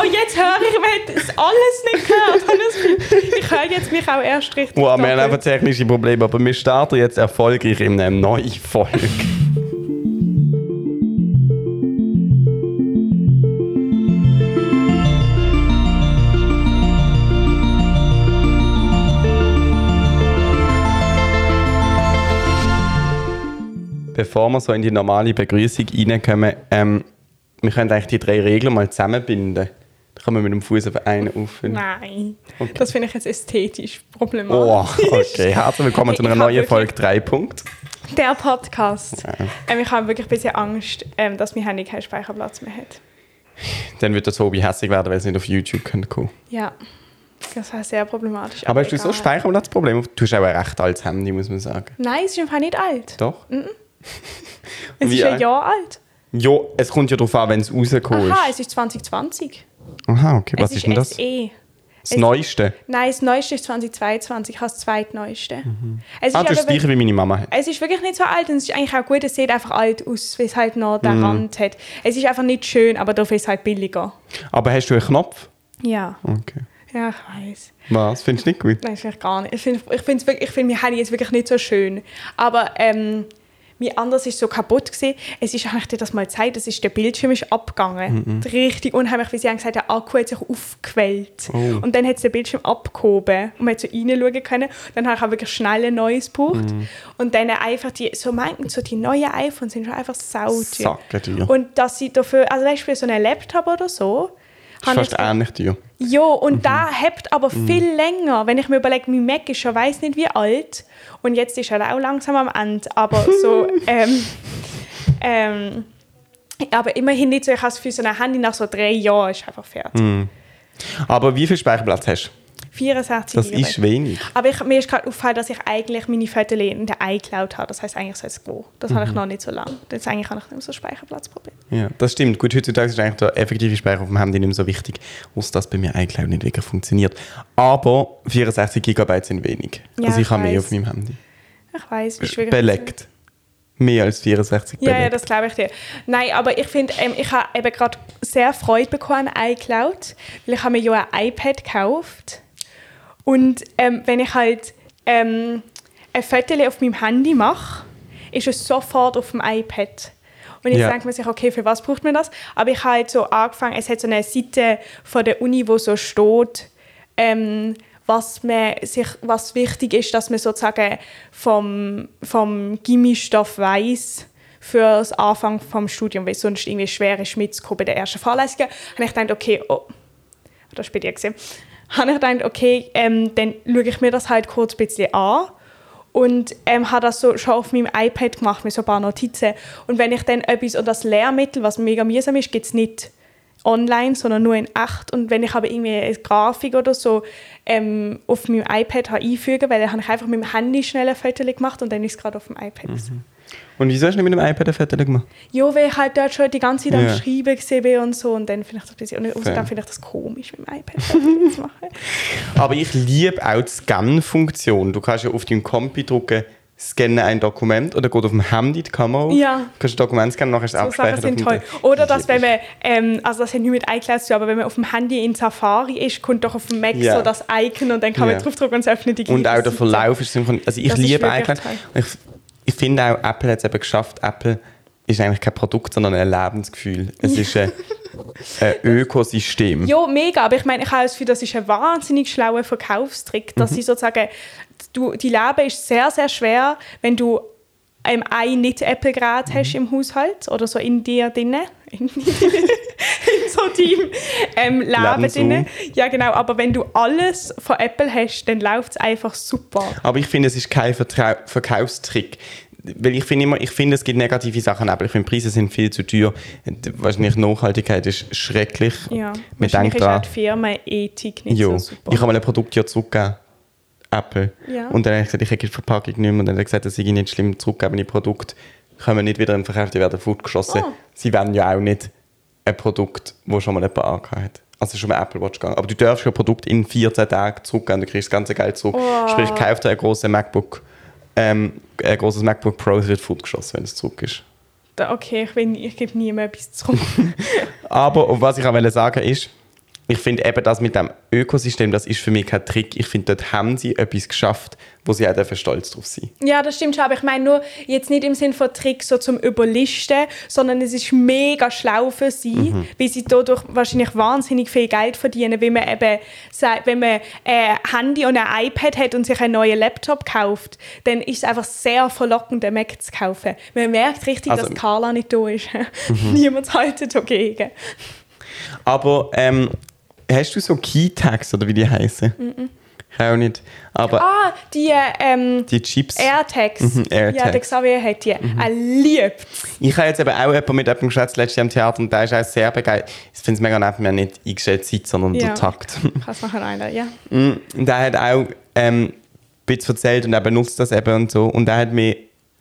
Oh, jetzt höre ich, haben das alles nicht gehört. Ich höre jetzt mich auch erst richtig. Wow, wir haben einfach technische Probleme, aber wir starten jetzt erfolgreich in einer neuen Folge. Bevor wir so in die normale Begrüßung reinkommen, ähm, wir können eigentlich die drei Regeln mal zusammenbinden. Kann man mit dem Fuß auf einen auffüllen. Nein, Okay. das finde ich jetzt ästhetisch Oh, problematisch. okay. Herzlich willkommen zu einer neuen Folge 3 Punkt. Der Podcast. Ja. Ähm, ich habe wirklich ein bisschen Angst, ähm, dass mein Handy keinen Speicherplatz mehr hat. Dann wird der Tobi hässlich werden, weil es nicht auf YouTube kommen kann. Ja, das war sehr problematisch. Aber hast du so. Speicherplatzprobleme? Du hast auch ein recht altes Handy, muss man sagen. Nein, es ist einfach nicht alt. Doch? Es Wie ist ein? Jahr alt. Ja, es kommt ja darauf an, wenn es rausgekommen Aha, ist. es ist 2020. Aha, okay. Was es ist denn das? SE. Das es- Neueste. Nein, das Neueste ist 2022. Ich habe das zweitneueste. Es, Ah, ist das aber gleiche wie meine Mama hat. es ist wirklich nicht so alt und es ist eigentlich auch gut. Es sieht einfach alt aus, weil es halt noch den Mhm. Rand hat. Es ist einfach nicht schön, aber dafür ist es halt billiger. Aber hast du einen Knopf? Ja, Okay. ja, ich weiß. Was? Findest du nicht gut? Nein, vielleicht gar nicht. Ich finde ich find's wirklich- ich find mein Handy jetzt wirklich nicht so schön. Aber ähm, mein anderes ist so kaputt gewesen. Es ist eigentlich dir das mal gezeigt, es ist der Bildschirm ist abgegangen. Richtig unheimlich, wie sie haben gesagt, der Akku hat sich aufgequellt. Oh. Und dann hat es den Bildschirm abgehoben und man hat so reinschauen können. Dann habe ich auch wirklich schnell ein neues gebraucht. Und dann einfach die, so meinten so die neuen iPhones sind schon einfach. Sackenteuer. Und dass sie dafür, also weißt du, für so einen Laptop oder so, Das ist fast ähnlich dir. ja, und da hebt aber viel länger. Wenn ich mir überlege, mein Mac ist schon weiß nicht wie alt und jetzt ist er auch langsam am Ende, aber so, ähm, ähm, aber immerhin nicht so, ich habe es für so ein Handy nach so drei Jahren ist einfach fertig. Aber wie viel Speicherplatz hast du? 64 Das Gigabyte. ist wenig. Aber ich, mir ist gerade aufgefallen, dass ich eigentlich meine Fotos in der iCloud habe. Das heißt eigentlich soll es gehen. Das habe ich noch nicht so lange. Jetzt eigentlich habe ich nicht mehr so Speicherplatzproblem. Ja, das stimmt. Gut, heutzutage ist eigentlich der effektive Speicher auf dem Handy nicht mehr so wichtig, außer dass bei mir iCloud nicht wirklich funktioniert. Aber 64 GB sind wenig. Ja, also ich ich habe mehr auf meinem Handy. Ich weiß, wie schwierig Belegt. Mehr als 64 Ja, belegt. ja, das glaube ich dir. Nein, aber ich finde, ähm, ich habe eben gerade sehr Freude bekommen an iCloud, weil ich habe mir ja ein iPad gekauft und ähm, wenn ich halt ähm, ein Foto auf meinem Handy mache, ist es sofort auf dem iPad. Und jetzt Ja. denkt man sich, okay, für was braucht man das? Aber ich habe halt so angefangen, es hat so eine Seite von der Uni, wo so steht, ähm, was, man sich, was wichtig ist, dass man sozusagen vom, vom Gimmistoff weiß für das Anfang vom Studium, weil sonst irgendwie schwer ist mitzukommen bei der ersten Vorlesung. Und ich dachte, okay, oh, das ist bei dir gesehen, habe ich gedacht, okay, ähm, dann schaue ich mir das halt kurz ein bisschen an und ähm, habe das so schon auf meinem iPad gemacht mit so ein paar Notizen. Und wenn ich dann etwas und das Lehrmittel, was mega mühsam ist, gibt es nicht online, sondern nur in echt. Und wenn ich aber irgendwie eine Grafik oder so ähm, auf meinem iPad einfügen, weil dann habe ich einfach mit dem Handy schnell ein Foto gemacht und dann ist es gerade auf dem iPad. gewesen. Und wieso hast du nicht mit dem iPad ein Foto gemacht? Ja, weil ich halt dort schon die ganze Zeit am Ja. Schreiben gesehen und so und dann finde ich das bisschen, und außerdem finde ich das komisch, mit dem iPad zu machen. Aber ich liebe auch die Scan-Funktion. Du kannst ja auf deinem Kompi drücken, scanne ein Dokument oder geht auf dem Handy die Kamera. Ja. Du kannst ein Dokument scannen, nachher ist es So Sachen abgespeichert. sind auf toll. Oder dass, wenn man, ähm, also das hat nicht mit iCloud zu aber wenn man auf dem Handy in Safari ist, kommt doch auf dem Mac Ja. so das Icon und dann kann Ja. man draufdrücken und es öffnet die Und auch der. Verlauf ist synchron. Also ich Das liebe iCloud. Ich, ich finde auch, Apple hat es eben geschafft. Apple ist eigentlich kein Produkt, sondern ein Lebensgefühl. Es ist ein, ein Ökosystem. Ja, mega. Aber ich meine, ich habe das Gefühl, das ist ein wahnsinnig schlauer Verkaufstrick, Mhm. dass sie sozusagen, du, die Leben ist sehr, sehr schwer, wenn du ähm, ein Nicht-Apple-Gerät Mhm. hast im Haushalt oder so in dir drinnen. In, so deinem ähm, Leben drinnen. Ja, genau. Aber wenn du alles von Apple hast, dann läuft es einfach super. Aber ich finde, es ist kein Vertrau Verkaufstrick. Weil ich finde immer, ich finde, es gibt negative Sachen, aber ich finde, Preise sind viel zu teuer. Wahrscheinlich Nachhaltigkeit ist schrecklich. Ja, Man wahrscheinlich denkt ist auch die Firmenethik nicht Jo. so super. Ich habe mal ein Produkt ja zurückgegeben. Apple. Ja. Und dann habe ich gesagt, ich hätte die Verpackung nicht mehr. Und dann hat er gesagt, das sei nicht schlimm, zurückgegebene Produkte kommen nicht wieder in den Verkauf, die werden fortgeschossen. Oh. Sie werden ja auch nicht ein Produkt, das schon mal jemand angehört hat. Also schon mal Apple Watch gegangen. Aber du darfst ja ein Produkt in 14 Tagen zurückgeben, du kriegst das ganze Geld zurück. Oh. Sprich, kauf dir ein grosses MacBook, ähm, ein großes MacBook Pro, es wird fortgeschossen, wenn es zurück ist. Okay, ich, will, ich gebe niemandem etwas zurück. Aber was ich auch wollte sagen ist, ich finde eben das mit dem Ökosystem, das ist für mich kein Trick. Ich finde, dort haben sie etwas geschafft, wo sie auch stolz drauf sein Ja, das stimmt schon, aber ich meine nur jetzt nicht im Sinne von Trick so zum Überlisten, sondern es ist mega schlau für sie, Mhm. weil sie dadurch wahrscheinlich wahnsinnig viel Geld verdienen, wenn man eben wenn man ein Handy und ein iPad hat und sich einen neuen Laptop kauft, dann ist es einfach sehr verlockend, einen Mac zu kaufen. Man merkt richtig, Also- dass Carla nicht da ist. Niemand haltet dagegen. Aber ähm, hast du so Key-Tags oder wie die heißen? Ich auch nicht. Aber Ah, die ähm, die Chips. AirTags. Mhm, AirTags. Ja, der Xavier hat die. Er liebt Ich habe jetzt eben auch jemanden mit jemandem geschwätzt letztes Jahr im Theater und der ist auch sehr begeistert. Ich finde es mega nett, wir haben nicht eingestellt Zeit, sondern Ja. der Takt. Ich kann es nachher einladen, ja. Mm, Und der hat auch ähm, ein bisschen erzählt und er benutzt das eben und so. Und er hat mir,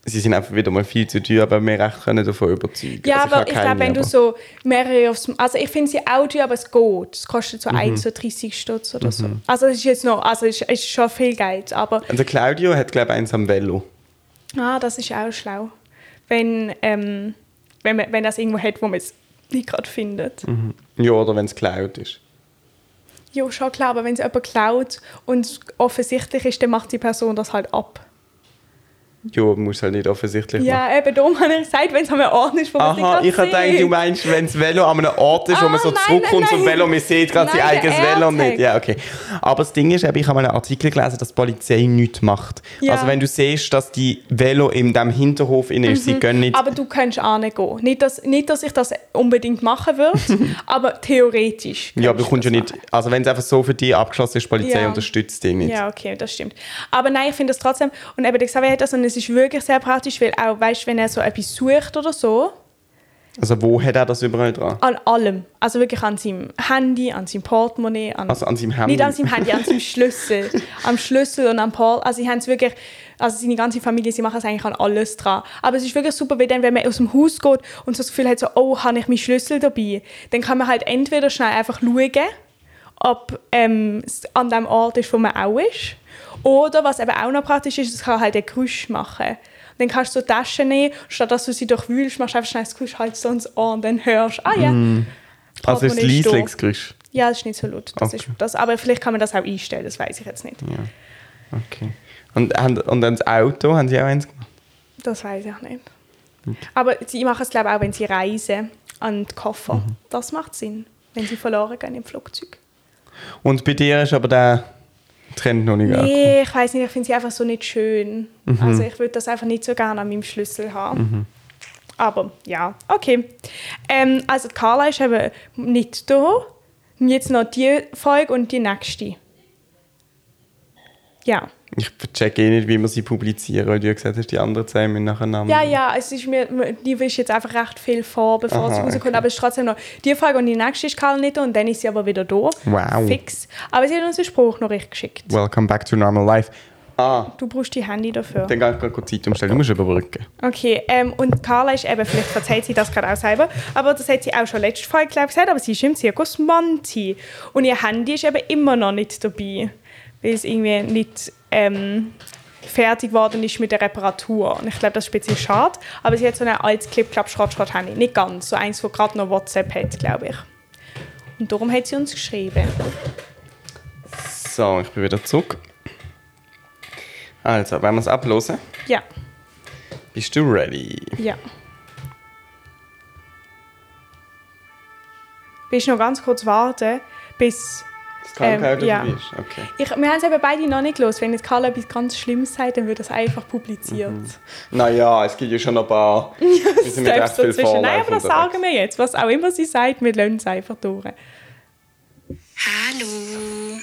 sie sind einfach wieder mal viel zu teuer, aber mir recht können davon überzeugen. Ja, Also aber ich keine, glaube, wenn du so mehrere aufs... Also ich finde sie auch teuer, aber es geht. Es kostet Mhm. so 1 so 30 Stutz oder so. Also es ist jetzt noch... Also es ist, ist schon viel Geld, aber... Der Claudio hat, glaube ich, eins am Velo. Ah, das ist auch schlau. Wenn, ähm, wenn, man, wenn das irgendwo hat, wo man es nicht gerade findet. Mhm. Ja, oder wenn es geklaut ist. Ja, schon klar, aber wenn es jemand klaut und offensichtlich ist, dann macht die Person das halt ab. Ja, muss halt nicht offensichtlich machen. Ja, eben darum habe ich gesagt, wenn es an einem Ort ist, wo man Aha, ich habe gedacht, du meinst, wenn das Velo an einem Ort ist, wo Ah, man so nein, zurückkommt nein, zum. Velo, man sieht gerade sein eigenes Velo nicht. Ja, okay. Aber das Ding ist, ich habe einen Artikel gelesen, dass die Polizei nichts macht. Ja. Also wenn du siehst, dass die Velo in diesem Hinterhof inne ist, sie gehen nicht... Mhm. Aber du könntest auch nicht gehen. Nicht dass, nicht, dass ich das unbedingt machen würde, aber theoretisch. ja, aber du kommst ja nicht... Also wenn es einfach so für dich abgeschlossen ist, die Polizei Ja. unterstützt dich nicht. Ja, okay, das stimmt. Aber nein, ich finde das trotzdem, und eben Xavier hat das, und es ist wirklich sehr praktisch, weil auch, weißt, wenn er so etwas sucht oder so, Also wo hat er das überall dran? an allem, also wirklich an seinem Handy, an seinem Portemonnaie, an, Also an seinem Handy? nicht an seinem Handy, an seinem Schlüssel, am Schlüssel und am Port, also sie haben es wirklich, also seine ganze Familie, sie machen es eigentlich an alles dran. Aber es ist wirklich super, weil dann, wenn man aus dem Haus geht und so das Gefühl hat, so, oh, habe ich meinen Schlüssel dabei, dann kann man halt entweder schnell einfach schauen, ob ähm, es an dem Ort ist, wo man auch ist. Oder was eben auch noch praktisch ist, es kann halt ein Geräusch machen. Dann kannst du so Taschen nehmen, statt dass du sie durchwühlst, machst du einfach schnell das Geräusch halt so ins Ohr und dann hörst du, ah ja. das also ist da. Leislingsgeräusch? Ja, das ist nicht so laut. Das Okay. ist, das, aber vielleicht kann man das auch einstellen, das weiß ich jetzt nicht. Okay. Und, haben- und dann das Auto, haben sie auch eins gemacht? Das weiß ich nicht. Aber sie machen es, glaube ich, auch, wenn sie reisen an die Koffer. Mhm. Das macht Sinn, wenn sie verloren gehen im Flugzeug. Und bei dir ist aber der Trend noch nicht angekommen? Nee, ich weiß nicht, ich finde sie einfach so nicht schön. Mhm. Also ich würde das einfach nicht so gerne an meinem Schlüssel haben. Aber ja, okay. Ähm, also Carla ist eben nicht da. Jetzt noch die Folge und die nächste. Ja. Ich check eh nicht, wie wir sie publizieren, weil du ja gesagt hast, die anderen zwei müssen nacheinander. Ja, ja, es ist mir, die ist jetzt einfach recht viel vor, bevor Aha, sie rauskommt. okay. Aber es ist trotzdem noch die Folge und die nächste ist Karl nicht und dann ist sie aber wieder da. Wow. Fix. Aber sie hat uns einen Spruch noch richtig geschickt. Welcome back to normal life. Ah, Du brauchst die Handy dafür. dann kann ich gerade kurz Zeit umstellen. Du musst überbrücken. Okay, ähm, und Carla ist eben, vielleicht erzählt sie das gerade auch selber, aber das hat sie auch schon letzte Folge ich, gesagt, aber sie ist im Zirkus Monty. Und ihr Handy ist eben immer noch nicht dabei, weil es irgendwie nicht ähm, fertig geworden ist mit der Reparatur. Und ich glaube, das ist ein bisschen schade, aber sie hat so ein altes Clip-Clap-Schrott-Schrott-Handy. Nicht ganz, so eins, das gerade noch WhatsApp hat, glaube ich. Und darum hat sie uns geschrieben. So, ich bin wieder zurück. Also, wenn wir es ablosen, Ja, bist du ready? ja. Willst du noch ganz kurz warten, bis... Krankheit Ähm, ja. oder? Okay. Ich, wir haben es eben beide noch nicht los. Wenn jetzt Karl etwas ganz Schlimmes sagt, dann wird das einfach publiziert. Naja, es gibt ja schon ein paar. Wir sind mit recht Selbst viel dazwischen. Nein, Vorlauf aber das unterwegs. sagen wir jetzt. Was auch immer sie sagt, wir lassen es einfach durch. Hallo,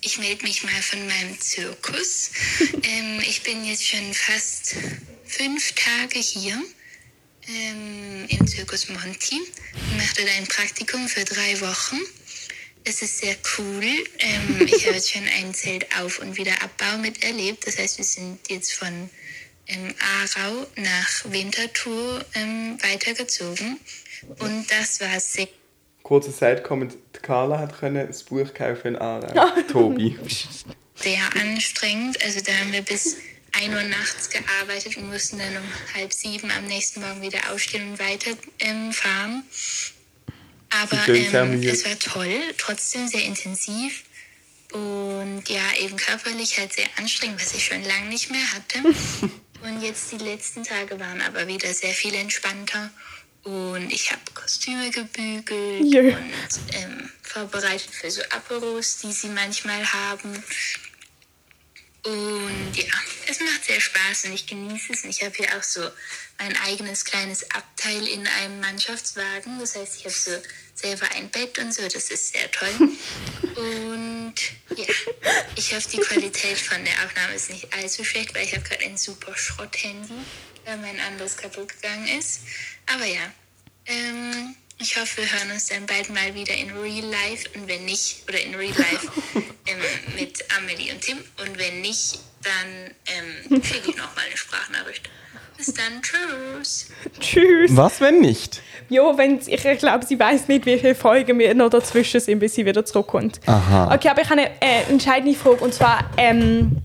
ich melde mich mal von meinem Zirkus. ähm, ich bin jetzt schon fast fünf Tage hier ähm, im Zirkus Monty. Ich mache dort ein Praktikum für drei Wochen. Es ist sehr cool. Ähm, ich habe jetzt schon ein Zelt auf und wieder Abbau miterlebt. Das heißt, wir sind jetzt von ähm, Aarau nach Winterthur ähm, weitergezogen. Und das war sehr Kurzer Side-Comment: die Carla hat können das Buch kaufen in Aarau. Tobi. sehr anstrengend. Also da haben wir bis 1 Uhr nachts gearbeitet und mussten dann um halb sieben am nächsten Morgen wieder aufstehen und weiterfahren. Ähm, fahren. Aber ähm, es war toll, trotzdem sehr intensiv und ja, eben körperlich halt sehr anstrengend, was ich schon lange nicht mehr hatte. und jetzt die letzten Tage waren aber wieder sehr viel entspannter und ich habe Kostüme gebügelt Jö. und ähm, vorbereitet für so Aperos, die sie manchmal haben. Und ja, es macht sehr Spaß und ich genieße es. Und ich habe hier auch so mein eigenes kleines Abteil in einem Mannschaftswagen. Das heißt, ich habe so selber ein Bett und so. Das ist sehr toll. Und ja, ich hoffe, die Qualität von der Aufnahme ist nicht allzu schlecht, weil ich habe gerade ein super Schrott-Handy, weil mein anderes kaputt gegangen ist. Aber ja, ähm, ich hoffe, wir hören uns dann bald mal wieder in Real Life und wenn nicht, oder in Real Life ähm, mit Amelie und Tim und wenn nicht, dann ähm, schicke ich nochmal eine Sprachnachricht. Bis dann, tschüss. Tschüss. Was, wenn nicht? Jo, wenn ich glaube, sie weiß nicht, wie viele Folgen wir noch dazwischen sind, bis sie wieder zurückkommt. Aha. Okay, aber ich habe eine äh, entscheidende Frage und zwar ähm,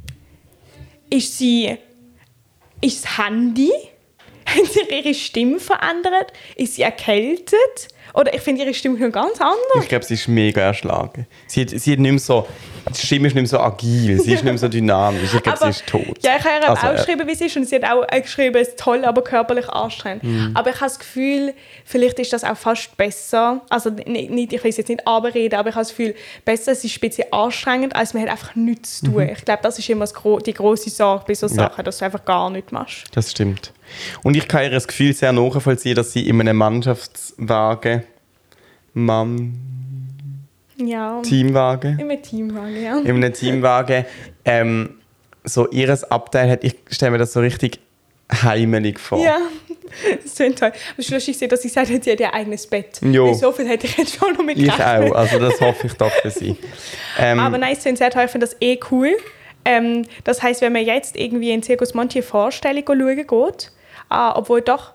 ist sie ist das Handy? Hat sich ihre Stimme verändert? Ist sie erkältet? Oder ich finde ihre Stimme schon ganz anders. Ich glaube, sie ist mega erschlagen. Sie hat, sie hat nicht mehr so, die Stimme ist nicht mehr so agil, sie ist nicht mehr so dynamisch. Ich glaube, sie ist tot. Ja, ich habe ihr Also, auch äh, geschrieben, wie sie ist. Und sie hat auch äh, geschrieben, es ist toll, aber körperlich anstrengend. Mhm. Aber ich habe das Gefühl, vielleicht ist das auch fast besser. Also nicht, nicht, ich will jetzt nicht abreden, aber ich habe das Gefühl, besser, es ist ein bisschen anstrengend, als man hat einfach nichts zu tun. Ich glaube, das ist immer die große Sorge bei so Mhm. Ja. Sachen, dass du einfach gar nichts machst. Das stimmt. Und ich kann ihr das Gefühl sehr nachvollziehen, dass sie in einem Mannschaftswagen, Mann, Ja, Teamwagen, immer Teamwagen, ja. in einem Teamwagen ähm, so ihres Abteil hat. Ich stelle mir das so richtig heimelig vor. Ja, das klingt toll. Aber schlussendlich sehe, dass sie gesagt hat, sie hat ihr eigenes Bett. Jo. So viel hätte ich jetzt schon noch mit Ich auch, also das hoffe ich doch für sie. Ähm, Aber nein, es klingt sehr toll. Ich finde das eh cool. Ähm, das heißt, wenn man jetzt irgendwie in Circus Monti eine Vorstellung schauen geht, ah, obwohl doch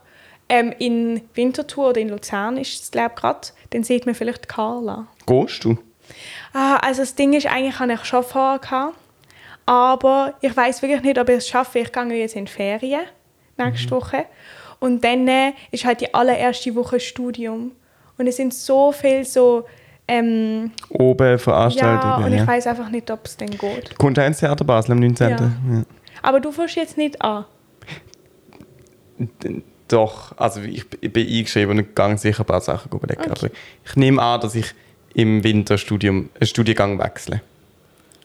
ähm, in Winterthur oder in Luzern ist es, glaube ich, gerade, dann sieht man vielleicht Carla. Gehst du? Ah, also das Ding ist, eigentlich habe ich schon vorher aber ich weiß wirklich nicht, ob ich es schaffe. Ich gehe jetzt in die Ferien nächste Woche und dann äh, ist halt die allererste Woche Studium und es sind so viel so ähm, Oben ja Veranstaltungen. und ich Ja, weiß einfach nicht, ob es dann geht. Kommt ins Theater Basel am 19. Ja. Ja. Aber du fährst jetzt nicht an. Doch, also ich, ich bin eingeschrieben und gehe sicher ein paar Sachen überlegen. Aber ich nehme an, dass ich im Winterstudium einen Studiengang wechsle.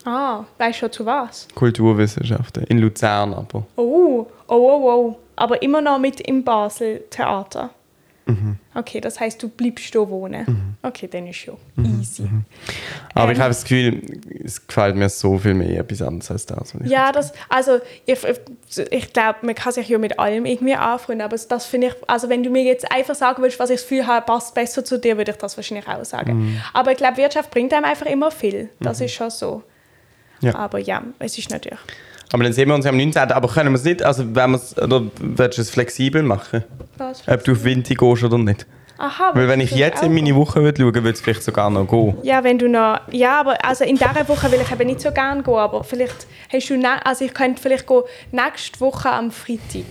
Ah, weißt du schon zu was? Kulturwissenschaften. In Luzern aber. Oh, oh, oh, oh. Aber immer noch mit im Basel Theater. Okay, das heißt, du bleibst hier wohnen. Okay, dann ist schon easy. Aber Ähm. ich habe das Gefühl, es gefällt mir so viel mehr etwas anderes als das. Ja, das, also ich, ich glaube, man kann sich ja mit allem irgendwie anfreunden, aber das finde ich, also wenn du mir jetzt einfach sagen würdest, was ich das Gefühl habe, passt besser zu dir, würde ich das wahrscheinlich auch sagen. Aber ich glaube, Wirtschaft bringt einem einfach immer viel. Das ist schon so. Ja. Aber ja, es ist natürlich. Aber dann sehen wir uns ja am 19. Aber können wir es nicht, also wenn wir es, oder willst du es flexibel machen? Was? Ob du auf Winter gehst oder nicht? Aha, Weil wenn ich jetzt in meine Woche würde schauen würde, es vielleicht sogar noch gehen. Ja, wenn du noch. Ja, aber also in dieser Woche will ich eben nicht so gerne gehen, aber vielleicht hast du. Ne, also ich könnte vielleicht gehen nächste Woche am Freitag.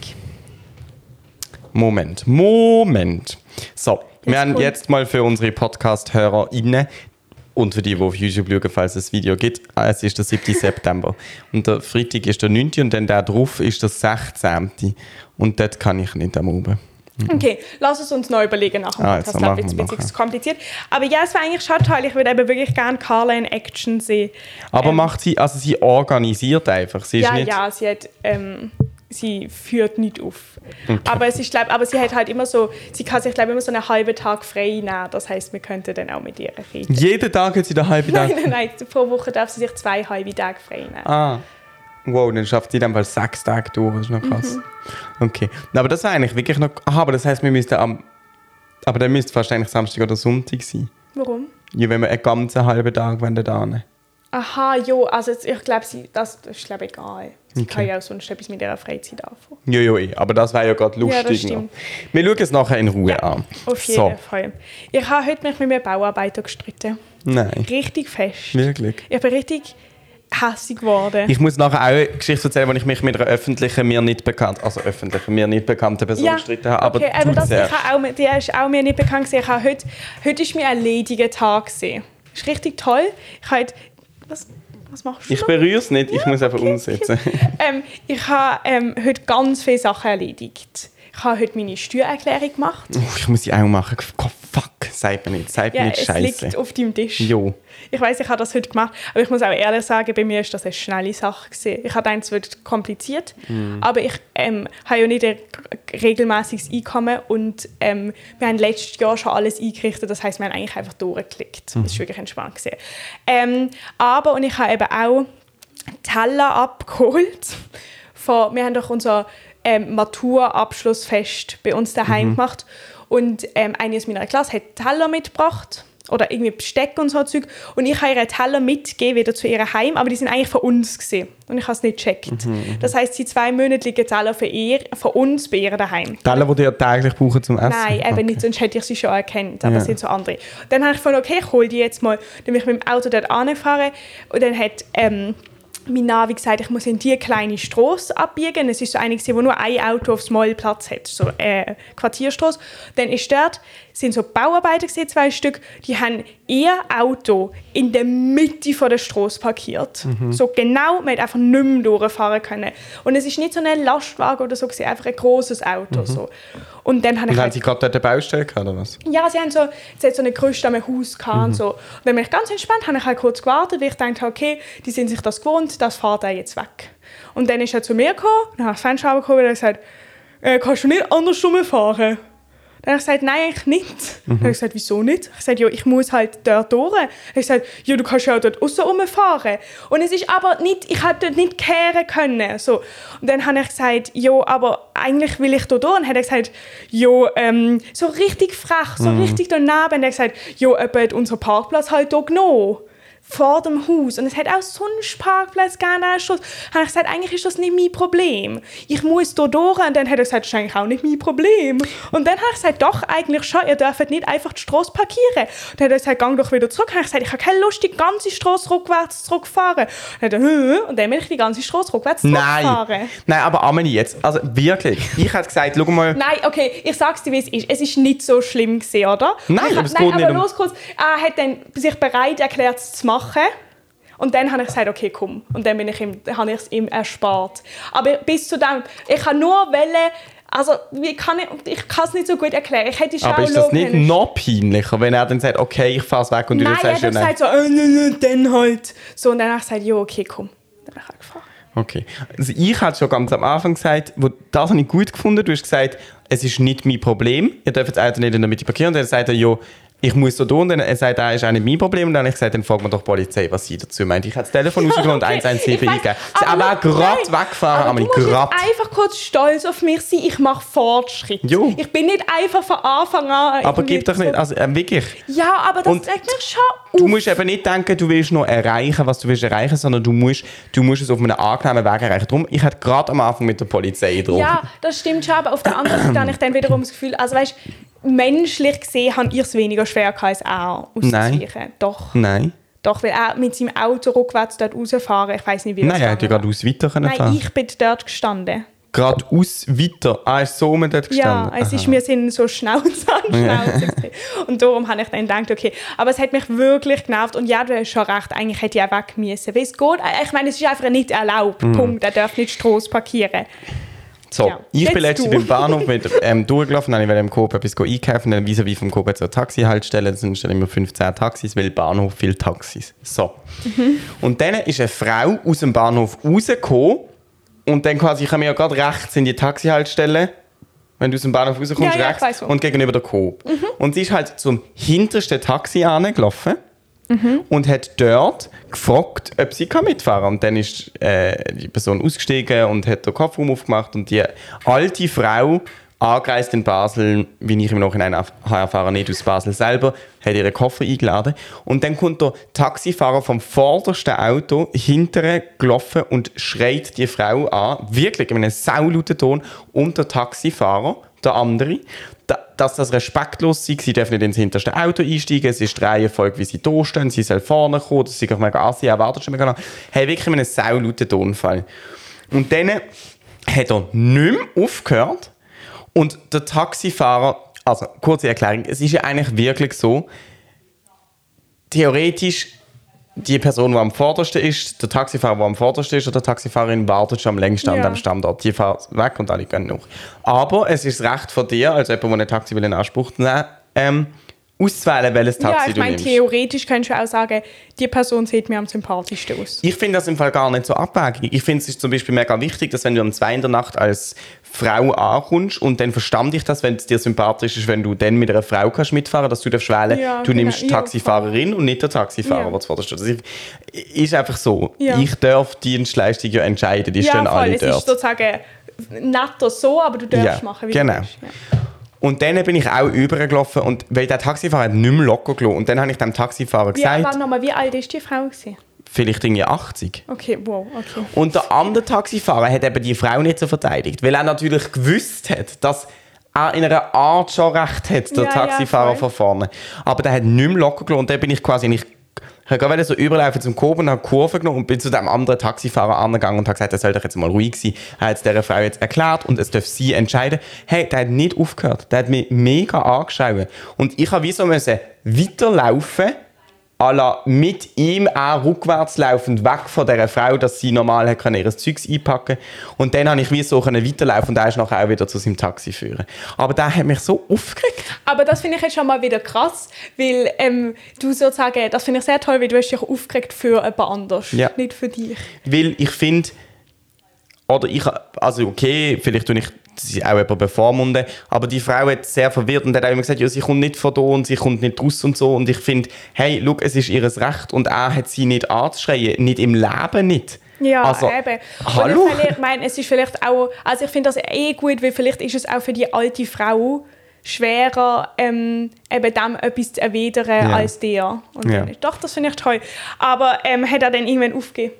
Moment, Moment. So, wir haben kommt- jetzt mal für unsere Podcast-HörerInnen und für die, die auf YouTube schauen, falls es ein Video gibt, ah, es ist der 7. September. Und der Freitag ist der 9. und dann der drauf ist der 16. Und dort kann ich nicht am Oben. Okay, lass es uns neu überlegen nach dem Ah, jetzt wir wird es nachher. kompliziert. Aber ja, es war eigentlich schon toll. Ich würde eben wirklich gerne Carla in Action sehen. Aber Ähm, macht sie, also sie organisiert einfach. Sie Ja, nicht, ja, sie hat. Ähm, sie führt nicht auf. Aber es ist, glaub, aber sie hat halt immer so, sie kann sich glaube immer so einen halben Tag frei nehmen. Das heißt, wir könnten dann auch mit ihr reden. Jeden Tag hat sie den halben Tag. Nein, nein, nein. Pro Woche darf sie sich zwei halbe Tage frei nehmen. Ah. Wow, dann schafft sie dann mal sechs Tage durch. Das ist noch krass. Okay. Na, Aber das war eigentlich wirklich noch. Aha, aber das heißt, wir müssten am. Aber dann müsste wahrscheinlich Samstag oder Sonntag sein. Warum? Ja, wenn wir einen ganzen halben Tag da. Aha, jo, also jetzt, ich glaube, das, das ist glaube ich egal. Sie Okay. kann ja auch sonst etwas mit ihrer Freizeit anfangen. Jo, jo, eh. Aber das wäre ja gerade Ja, das lustig. stimmt. wir schauen es nachher in Ruhe an. Auf jeden so. Fall. Ich habe heute mich mit einem Bauarbeiter gestritten. Nein. Richtig fest. Wirklich? Ich bin richtig hässig geworden. Ich muss nachher auch eine Geschichte erzählen, wo ich mich mit einer öffentlichen, mir nicht bekannt, also öffentlichen, mir nicht bekannten Person gestritten habe. Aber okay, aber tut das, ich habe auch, die ist auch mir nicht bekannt gewesen. Ich habe heute, heute ist mir ein lediger Tag gesehen. Ist richtig toll. Ich habe heute, was, was machst du? Ich berühre es nicht, ich muss einfach umsetzen. ähm, ich habe ähm, heute ganz viele Sachen erledigt. Ich habe heute meine Steuererklärung gemacht. Oh, ich muss sie auch machen. Oh, fuck, sagt mir nicht, sagt mir Ja, nicht es scheiße. liegt auf deinem Tisch. Jo. Ich weiß, ich habe das heute gemacht, aber ich muss auch ehrlich sagen, bei mir ist das eine schnelle Sache gewesen. Ich gedacht, es wird kompliziert, Mhm. aber ich ähm, habe ja nicht ein regelmäßiges Einkommen und ähm, wir haben letztes Jahr schon alles eingerichtet, das heißt, wir haben eigentlich einfach durchgeklickt. Mhm. Das ist wirklich entspannt gewesen. Ähm, aber und ich habe eben auch Teller abgeholt. Von, wir haben doch unser ähm, Maturabschlussfest bei uns daheim gemacht und ähm, eine aus meiner Klasse hat Teller mitgebracht oder irgendwie Besteck und so Zeug und ich habe ihr Teller mitgegeben wieder zu ihrem Heim, aber die sind eigentlich von uns gesehen und ich habe es nicht gecheckt. Das heißt, die zwei monatlichen Teller für ihr, von uns bei ihr daheim. Teller, die ihr täglich brauchen zum Essen? Nein, eben Okay. nicht, sonst hätte ich sie schon erkannt. Aber Ja. es sind so andere. Dann habe ich gefunden, okay, ich hole die jetzt mal. Dann bin ich mit dem Auto dort anfahren und dann hat ähm, mein Navi gesagt, ich muss in diese kleine Straße abbiegen. Es ist so eine, wo nur ein Auto aufs Mal Platz hat, so äh, Quartierstraße. Dann ist dort, sind so Bauarbeiter gewesen, zwei Stück, die haben ihr Auto in der Mitte von der Straße parkiert. Mhm. So genau, man hat einfach nicht mehr durchfahren können. Und es ist nicht so ein Lastwagen oder so, gewesen, einfach ein großes Auto. So. Und dann habe ich Mhm. Und haben halt sie gerade dort eine Baustelle gehabt, oder was? ja, sie haben so, sie hat so eine Gerüst am Haus gehabt und so. Und dann bin ich ganz entspannt, habe ich halt kurz gewartet, weil ich dachte, okay, die sind sich das gewohnt, das fährt er jetzt weg. Und dann ist er zu mir gekommen, dann habe ich das Fenster runtergehoben und er gesagt, äh, kannst du nicht andersrum fahren? Dann habe ich gesagt, nein, eigentlich nicht. Dann habe ich gesagt, wieso nicht? Ich habe gesagt, ja, ich muss halt dort durch. Dann habe ich gesagt, ja, du kannst ja auch dort aussen rumfahren. Und es ist aber nicht, ich hätte dort nicht kehren können. So. Und dann habe ich gesagt, ja, aber eigentlich will ich da durch. Und dann hat er gesagt, ja, ähm, so richtig frech, so richtig daneben. Und dann hat er gesagt, ja, eben hat unser Parkplatz halt hier genommen vor dem Haus. Und es hat auch sonst Parkplätze gegeben. an Strasse. habe ich gesagt, eigentlich ist das nicht mein Problem. Ich muss hier durch. Und dann hat er gesagt, das ist eigentlich auch nicht mein Problem. Und dann habe ich gesagt, doch, eigentlich schon. Ihr dürft nicht einfach die Straße parkieren. Und dann hat er gesagt, gang doch wieder zurück. Und habe ich gesagt, ich habe keine Lust, die ganze Straße rückwärts zurückfahren. Und dann «Hä?» und dann bin ich die ganze Straße rückwärts zurückfahren. Nein. Nein, aber Amelie jetzt, also wirklich, ich hätte gesagt, schau mal, Nein, okay, ich sag's dir, wie es ist. Es ist nicht so schlimm gewesen, oder? Nein, ich, aber es nein, geht nicht aber um- los kurz. Er hat dann sich bereit erklärt, es zu machen. Und dann habe ich gesagt, okay, komm. Und dann bin ich ihm, habe ich es ihm erspart. Aber bis zu dem, ich habe nur wollen, also wie kann ich, ich kann es nicht so gut erklären. Ich hätte aber ist das nicht noch peinlicher, wenn er dann sagt, okay, ich fahr's weg und du Nein, er sagst, hat ja, gesagt nein. so, äh, nein, nein, dann halt. So, und dann habe ich gesagt, ja, okay, komm. Dann habe ich gefahren. Okay. Also ich hatte schon ganz am Anfang gesagt, wo, das habe ich gut gefunden, du hast gesagt, es ist nicht mein Problem, ihr dürft das Auto nicht in der Mitte parkieren. Und dann sagt er, ja, ich muss so tun. Und dann er sagt er, ist auch nicht mein Problem. Und dann habe ich gesagt, dann fragt man doch die Polizei, was sie dazu meint. Ich habe das Telefon rausgenommen und 117 Ich weiss, eingegeben. Sie aber aber gerade weggefahren, aber musst gerade. einfach kurz stolz auf mich sein, ich mache Fortschritt. Jo. Ich bin nicht einfach von Anfang an... Aber gib doch nicht, so- also äh, wirklich. Ja, aber das Und regt mich schon auf. Du musst eben nicht denken, du willst noch erreichen, was du willst erreichen, sondern du musst, du musst es auf einem angenehmen Weg erreichen. Darum, ich hatte gerade am Anfang mit der Polizei drum. Ja, das stimmt schon, aber auf der anderen Seite habe ich dann wiederum das Gefühl, also weißt, menschlich gesehen habe ich es weniger schwer als er auszuweichen. Doch, Nein. doch, weil er mit seinem Auto rückwärts dort rausfahren, ich weiß nicht, wie Nein, er hätte ja geradeaus weiter können Nein, fahren. ich bin dort gestanden. Geradeaus weiter. Ah, ist so um dort Ja, gestanden? es ist, Aha. wir sind so Schnauze an Schnauze. Und darum habe ich dann gedacht, okay, aber es hat mich wirklich genervt. Und ja, du hast schon recht, eigentlich hätte ich auch weg müssen. Weil es geht, ich meine, es ist einfach nicht erlaubt. Mhm. Punkt. Er darf nicht Straße parkieren. So, Ja. ich bin letztens beim Bahnhof mit, ähm, durchgelaufen, dann wollte ich im Coop etwas einkaufen, dann vis-à-vis vom Coop zur Taxihaltestelle, dann sind immer 15 Taxis, weil Bahnhof viel Taxis. So. Mhm. Und dann ist eine Frau aus dem Bahnhof rausgekommen und dann quasi, ich komme ja gerade rechts in die Taxihaltestelle, wenn du aus dem Bahnhof rauskommst, Ja, ja, rechts und gegenüber der Coop. Und sie ist halt zum hintersten Taxi angelaufen und hat dort gefragt, ob sie kann mitfahren kann. Und dann ist äh, die Person ausgestiegen und hat den Kofferraum aufgemacht und die alte Frau, angereist in Basel, wie ich im Nachhinein erfahren, nicht aus Basel selber, hat ihren Koffer eingeladen. Und dann kommt der Taxifahrer vom vordersten Auto hinterher gelaufen und schreit die Frau an, wirklich in einem saulauten Ton, und der Taxifahrer, der andere. Da, dass das respektlos sei, sie dürfen nicht ins hinterste Auto einsteigen, es ist die Reihenfolge, wie sie da stehen, sie soll vorne kommen, das ist mega assi, er wartet schon mega lange. Hey, wirklich einen saulauten Tonfall. Und dann hat er nicht mehr aufgehört und der Taxifahrer, also kurze Erklärung, es ist ja eigentlich wirklich so, theoretisch die Person, die am vordersten ist, der Taxifahrer, der am vordersten ist, oder die Taxifahrerin wartet schon am längsten Ja. an dem Standort. Die fährt weg und alle gehen noch. Aber es ist das Recht von dir, als jemand, der ein Taxi will in Anspruch nehmen ähm, auszuwählen, welches Ja, Taxi ich du meine, nimmst. theoretisch könntest du auch sagen, die Person sieht mir am sympathischsten aus. Ich finde das im Fall gar nicht so abwägig. Ich finde es ist zum Beispiel mega wichtig, dass wenn du um zwei in der Nacht als Frau ankommst und dann verstand ich das, wenn es dir sympathisch ist, wenn du dann mit einer Frau kannst mitfahren, dass du darfst wählen, Ja, du genau. nimmst die Ja, Taxifahrerin und nicht der Taxifahrer, Ja. steht. Das ist- ist einfach so. Ja. Ich darf die Dienstleistung ja entscheiden, die stehen ja, voll. alle Es dort. ist sozusagen netter so, aber du darfst Ja, machen, wie genau. du willst. Ja. Und dann bin ich auch übergelaufen und weil der Taxifahrer hat nicht mehr locker gelassen. Und dann habe ich dem Taxifahrer Ja, gesagt, warte nochmal, wie alt ist die Frau? Gewesen? vielleicht irgendwie 80. Okay, wow, okay. Und der andere Taxifahrer hat eben die Frau nicht so verteidigt, weil er natürlich gewusst hat, dass er in einer Art schon recht hat, der Ja, ja, Taxifahrer voll. von vorne. Aber der hat nicht mehr locker gelassen und dann bin ich quasi nicht ich gerade so überlaufen zum Kurven und habe Kurve genommen und bin zu dem anderen Taxifahrer angegangen und habe gesagt, er soll doch jetzt mal ruhig sein. Er hat es dieser Frau jetzt erklärt und es darf sie entscheiden. Hey, der hat nicht aufgehört. Der hat mich mega angeschaut. Und ich habe wie so müssen weiterlaufen la mit ihm auch rückwärts laufend weg von dieser Frau, dass sie normal hat können ihr Zeugs einpacken Und dann habe ich wie so weiterlaufen und er ist nachher auch wieder zu seinem Taxi führen. Aber der hat mich so aufgeregt. Aber das finde ich jetzt schon mal wieder krass, weil ähm, du sozusagen, das finde ich sehr toll, weil du hast dich aufgeregt für jemand anderes, Ja. nicht für dich. Weil ich finde, oder ich, also okay, vielleicht tue ich sie auch jemand bevormunden, aber die Frau hat sehr verwirrt und hat auch immer gesagt, ja, sie kommt nicht von da und sie kommt nicht raus und so und ich finde, hey, look, es ist ihr Recht und er hat sie nicht anzuschreien, nicht im Leben nicht. Ja, also, eben. Hallo? Und ich meine, es ist vielleicht auch, also ich finde das eh gut, weil vielleicht ist es auch für die alte Frau schwerer, ähm, eben dem etwas zu erwidern Ja. als dir. Und Ja. dann- Doch, das finde ich toll. Aber ähm, hat er dann irgendwann aufgegeben?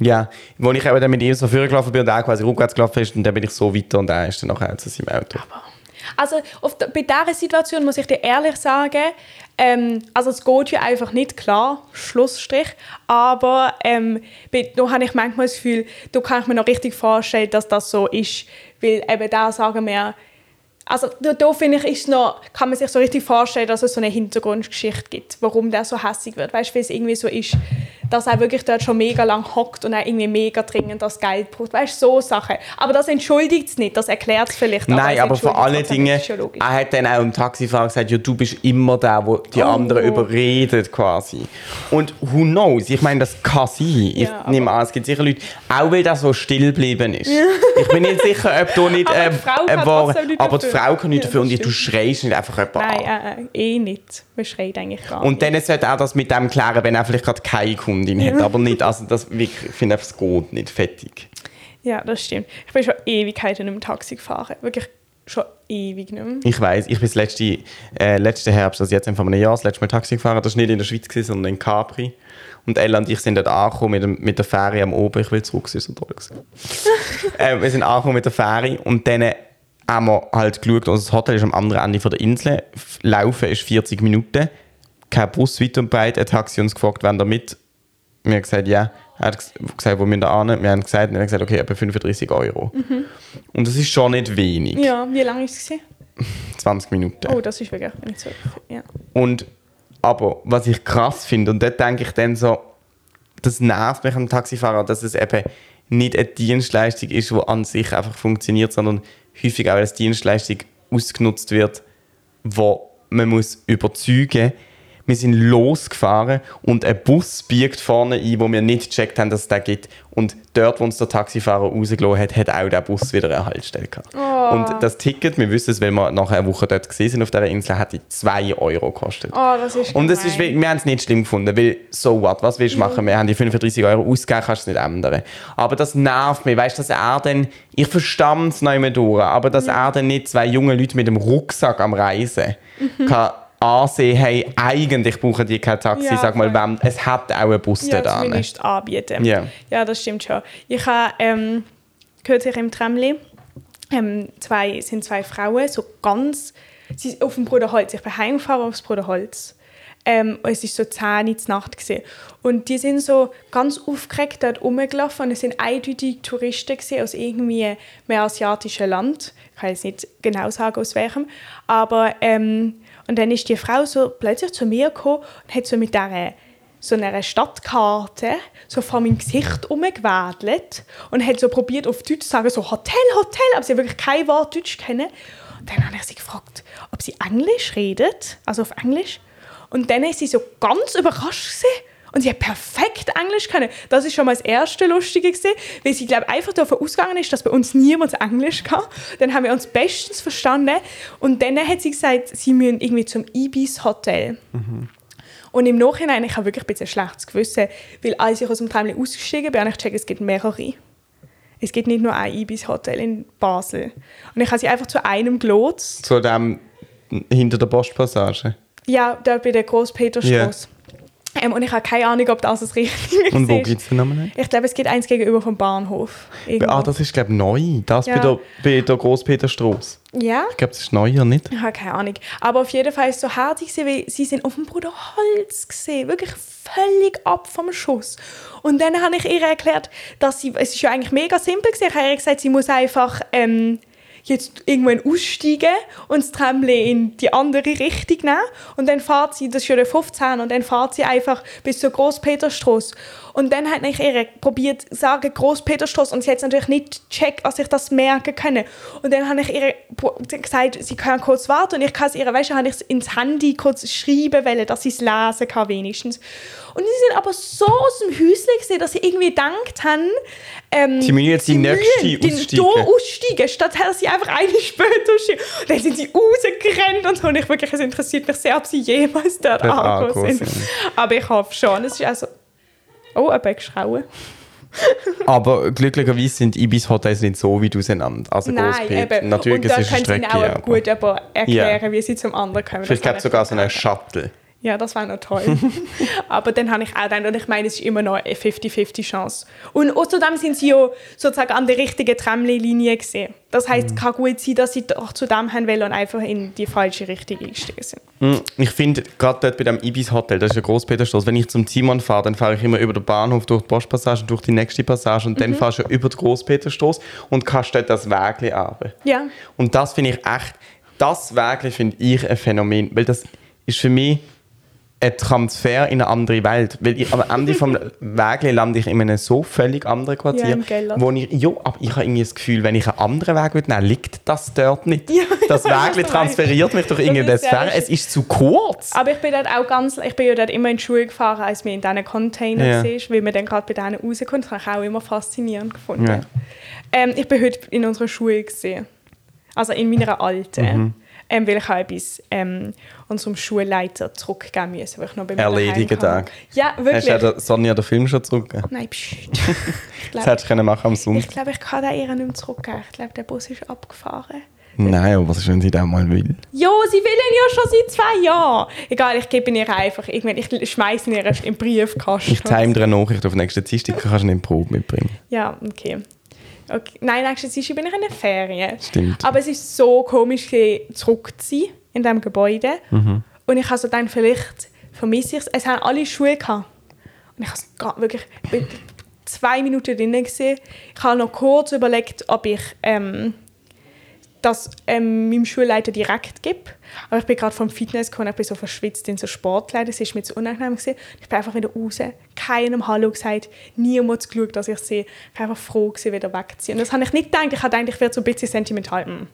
Ja, wo ich eben dann mit ihm so vorgelaufen bin und er quasi rückwärts gelaufen ist und dann bin ich so weiter und er ist dann nachher zu seinem Auto. Also auf der, bei dieser Situation muss ich dir ehrlich sagen, ähm, also es geht ja einfach nicht klar, Schlussstrich, aber ähm, da habe ich manchmal das Gefühl, da kann ich mir noch richtig vorstellen, dass das so ist, weil eben da sagen wir, also da, da finde ich, ist noch, kann man sich so richtig vorstellen, dass es so eine Hintergrundgeschichte gibt, warum der so hässig wird. Weißt du, wie es irgendwie so ist, dass er wirklich dort schon mega lang hockt und er irgendwie mega dringend das Geld braucht. Weißt du, so Sachen. Aber das entschuldigt es nicht, das erklärt es vielleicht. Nein, es aber vor allen Dingen, nicht, er hat dann auch dem Taxifahrer gesagt, ja, du bist immer der, der die Oh. anderen überredet quasi. Und who knows, ich meine, das kann sein. Ich Ja, aber- nehme an, es gibt sicher Leute, auch weil das so still geblieben ist. Ich bin nicht sicher, ob du nicht... Aber die ähm, Frau kann äh, nichts aber die dafür. Frau kann nichts Ja, dafür und du schreist nicht einfach jemanden Nein, an. äh, äh, eh nicht. Man schreit eigentlich gar Und nicht. dann sollte er das mit dem klären, wenn er vielleicht gerade keine Kundin hat. Aber nicht, also das, ich finde einfach, es geht nicht fertig. Ja, das stimmt. Ich bin schon Ewigkeiten mehr Taxi gefahren. Wirklich schon ewig nicht mehr. Ich weiß, ich bin das letzte, äh, letzten Herbst, also jetzt vor einem Jahr, das letzte Mal Taxi gefahren. Das war nicht in der Schweiz, gewesen, sondern in Capri. Und Ella und ich sind dort angekommen mit, dem, mit der Fähre am Oben. Ich will zurück, es ist so toll. äh, wir sind angekommen mit der Fähre und dann haben wir halt geschaut, das Hotel ist am anderen Ende von der Insel. Laufen ist 40 Minuten. Kein Bus weit und breit. Ein Taxi uns gefragt, wenn wir mit. Wir haben gesagt, ja. Er hat ges- gesagt, wo wir da hin? Wir haben gesagt, wir haben gesagt, okay, etwa 35 Euro. Und das ist schon nicht wenig. Ja, wie lange war es? gewesen? 20 Minuten. Oh, das ist wirklich nicht so. Ja. Und, aber was ich krass finde, und dort denke ich dann so, das nervt mich am Taxifahrer, dass es eben nicht eine Dienstleistung ist, die an sich einfach funktioniert, sondern häufig auch als Dienstleistung ausgenutzt wird, wo man muss überzeugen wir sind losgefahren und ein Bus biegt vorne ein, wo wir nicht gecheckt haben, dass es den gibt. Und dort, wo uns der Taxifahrer rausgelassen hat, hat auch der Bus wieder eine Haltestelle gehabt. Und das Ticket, wir wissen es, weil wir nachher eine Woche dort gesehen sind auf dieser Insel, hat 2 Euro gekostet. Oh, das ist Und es ist, wir haben es nicht schlimm gefunden, weil so what, was willst du machen? Wir haben die 35 Euro ausgegeben, kannst du es nicht ändern. Aber das nervt mich, weißt du, dass er dann, ich verstand es noch immer durch, aber dass er dann nicht zwei junge Leute mit dem Rucksack am Reisen Mhm. kann ansehen, hey, eigentlich brauchen die kein Taxi, Ja, sag mal, wem, es hat auch einen Bus ja, da zumindest anbieten. Ja. ja, das stimmt schon. Ich habe ähm, kürzlich im Tramli ähm, zwei, sind zwei Frauen, so ganz, sie sind auf dem Bruderholz, ich bin heimgefahren aufs Bruderholz. Ähm, und es war so 10 Uhr Nacht. Gewesen. Und die sind so ganz aufgeregt dort rumgelaufen und es sind eindeutig Touristen gewesen, aus irgendwie mehr asiatischen Land. Ich kann jetzt nicht genau sagen, aus welchem. Aber, ähm, und dann ist die Frau so plötzlich zu mir gekommen und hat so mit dieser so einer Stadtkarte so vor meinem Gesicht umgewedelt und hat so probiert auf Deutsch zu sagen, so Hotel, Hotel, aber sie wirklich kein Wort Deutsch kennen. Und dann habe ich sie gefragt, ob sie Englisch redet, also auf Englisch. Und dann ist sie so ganz überrascht gewesen. Und sie hat perfekt Englisch können. Das ist schon mal das erste Lustige gewesen, weil sie glaube einfach davon ausgegangen ist, dass bei uns niemand Englisch kann. Dann haben wir uns bestens verstanden. Und dann hat sie gesagt, sie müssen irgendwie zum Ibis Hotel. Und im Nachhinein, ich habe wirklich ein bisschen schlechtes Gewissen, weil als ich aus dem Tramli ausgestiegen bin, habe ich gecheckt, es gibt mehrere. Es gibt nicht nur ein Ibis Hotel in Basel. Und ich habe sie einfach zu einem gelotst. Zu dem hinter der Postpassage. Ja, dort bei der Großpeterstraße. Ähm, und ich habe keine Ahnung, ob das das Richtige Und wo ist. gibt es den Namen? Ich glaube, es gibt eins gegenüber vom Bahnhof. Irgendwo. Ah, das ist, glaube ich, neu. Das Ja. bei der, bei der Großpeterstraße. ja? Ich glaube, das ist neu, oder nicht? Ich habe keine Ahnung. Aber auf jeden Fall ist es so hart, gewesen, weil sie sind auf dem Bruder Holz gesehen, wirklich völlig ab vom Schuss. Und dann habe ich ihr erklärt, dass sie, es ist ja eigentlich mega simpel gewesen. Ich habe ihr gesagt, sie muss einfach ähm, jetzt irgendwann aussteigen und das Tramli in die andere Richtung nehmen. Und dann fährt sie, das ist ja der 15, und dann fährt sie einfach bis zur Großpeterstraße. Und dann hat ich ihr probiert zu sagen, Großpeterstraße, und sie hat es natürlich nicht gecheckt, dass ich das merken kann. Und dann habe ich ihr gesagt, sie können kurz warten, und ich kann es ihr, weißt du, habe ich es ins Handy kurz schreiben wollen, dass sie es lesen kann wenigstens. Und sie sind aber so aus dem Häuschen gesehen, dass sie irgendwie gedacht haben, ähm, Sie müssen jetzt die nächste müssen aussteigen. hier aussteigen, statt dass sie einfach eine später aussteigen. Und dann sind sie rausgerannt und so. Und ich wirklich, es interessiert mich sehr, ob sie jemals dort angekommen sind. Aber ich hoffe schon. Es ist also... Oh, ein Backschrauen. Aber glücklicherweise sind Ibis-Hotels nicht so, wie du sie nannt. Also Nein, eben. Natürlich und ist da es eine können sie Strecke. ihnen auch aber gut aber erklären, Ja. wie sie zum anderen kommen. Vielleicht gibt es sogar so einen Shuttle. Ja, das wäre noch toll. Aber dann habe ich auch gedacht, und ich meine, es ist immer noch eine 50-50 Chance. Und außerdem sind sie ja sozusagen an der richtigen Tramlinie gesehen. Das Mhm. heißt, es kann gut sein, dass sie doch zu dem haben wollen und einfach in die falsche Richtung eingestiegen sind. Hm, Ich finde, gerade dort bei dem Ibis-Hotel, das ist ja Großpeterstraße, wenn ich zum Simon fahre, dann fahre ich immer über den Bahnhof, durch die Postpassage, durch die nächste Passage und Mhm. dann fahrst du über die Großpeterstraße und kannst dort das Wägli runter. Ja. Und das finde ich echt, das Wägli finde ich ein Phänomen, weil das ist für mich ein Transfer in eine andere Welt. Weil ich, am Ende vom Wägli lande ich in einem so völlig anderen Quartier, Ja, wo ich, ja, aber ich habe irgendwie das Gefühl, wenn ich einen anderen Weg würde nehmen, liegt das dort nicht. Ja, das ja, das transferiert mich ist sehr Sphäre. Es ist zu kurz. Aber ich bin dort auch ganz, ich bin ja dort immer in die Schule gefahren, als wir in diesen Container Ja. ja. weil man dann gerade bei denen rauskommt. Das habe ich auch immer faszinierend gefunden. Ja. Ähm, ich bin heute in unserer Schule gesehen. Also in meiner alten. Mhm. Ähm, weil ich auch etwas ähm, unserem Schulleiter zurückgeben musste, weil ich noch bei mir Erledigen. Tag. Ja, Hast wirklich. du ja der Sonja den Film schon zurückgegeben? Nein, pst. Ich Das glaube, hättest du machen am ich, Sonntag. glaub, ich kann den ihr nicht mehr zurückgeben. Ich glaube, der Bus ist abgefahren. Nein, aber was ist, wenn sie das mal will? Jo, sie will ihn ja schon seit zwei Jahren. Egal, ich gebe ihn ihr einfach. Ich, meine, ich schmeiße ihn ihr im Briefkasten. Ich time dir eine Nachricht auf nächsten Dienstag, kannst du eine Probe mitbringen. Ja, okay. Okay. Nein, nächstes Jahr bin ich in der Ferien. Stimmt. Aber es ist so komisch, zurück zu sein in diesem Gebäude. Mhm. Und ich habe so dann vielleicht vermisse ich es. Es haben alle Schule gehabt. Und ich habe wirklich zwei Minuten drin gesehen. Ich habe noch kurz überlegt, ob ich ähm, das ähm, meinem Schulleiter direkt gebe. Aber ich bin gerade vom Fitness gekommen, ich bin so verschwitzt in so Sportkleidern, es ist mir zu unangenehm gewesen. Ich bin einfach wieder raus, keinem Hallo gesagt, niemand geschaut, dass ich sehe. Ich war einfach froh gewesen, wieder wegzuziehen. Und das habe ich nicht gedacht. Ich habe gedacht, ich werde so ein bisschen sentimental. Mm.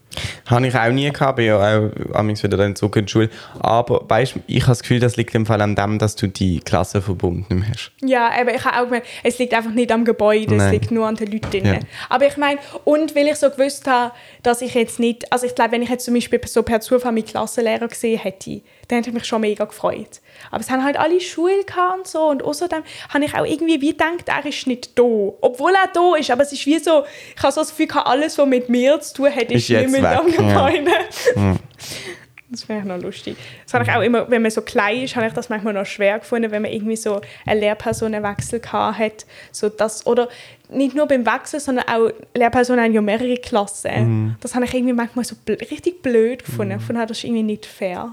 Habe ich auch nie gehabt, bin ja auch amigs wieder dann zurück in die Schule. Aber weißt, ich habe das Gefühl, das liegt im Fall an dem, dass du die Klassenverbund nicht mehr hast. Ja, aber ich habe auch gemerkt, es liegt einfach nicht am Gebäude, es Nein. liegt nur an den Leuten. Ja. Aber ich meine, und weil ich so gewusst habe, dass ich jetzt nicht, also ich glaube, wenn ich jetzt zum Beispiel so per Zufall meinen Klassenlehrer gesehen hätte, dann hätte ich mich schon mega gefreut. Aber es haben halt alle Schule gehabt und so und außerdem habe ich auch irgendwie wie gedacht, er ist nicht da. Obwohl er da ist, aber es ist wie so, ich habe so das Gefühl, alles, was mit mir zu tun hat, ist, Ist jetzt nicht mehr am weg, ja. Das finde ich noch lustig. Das habe ich auch immer, wenn man so klein ist, habe ich das manchmal noch schwer gefunden, wenn man irgendwie so einen Lehrpersonenwechsel gehabt hat. So das, oder nicht nur beim Wechsel, sondern auch Lehrpersonen haben ja mehrere Klassen. Das habe ich irgendwie manchmal so bl richtig blöd gefunden. Von daher, das ist irgendwie nicht fair.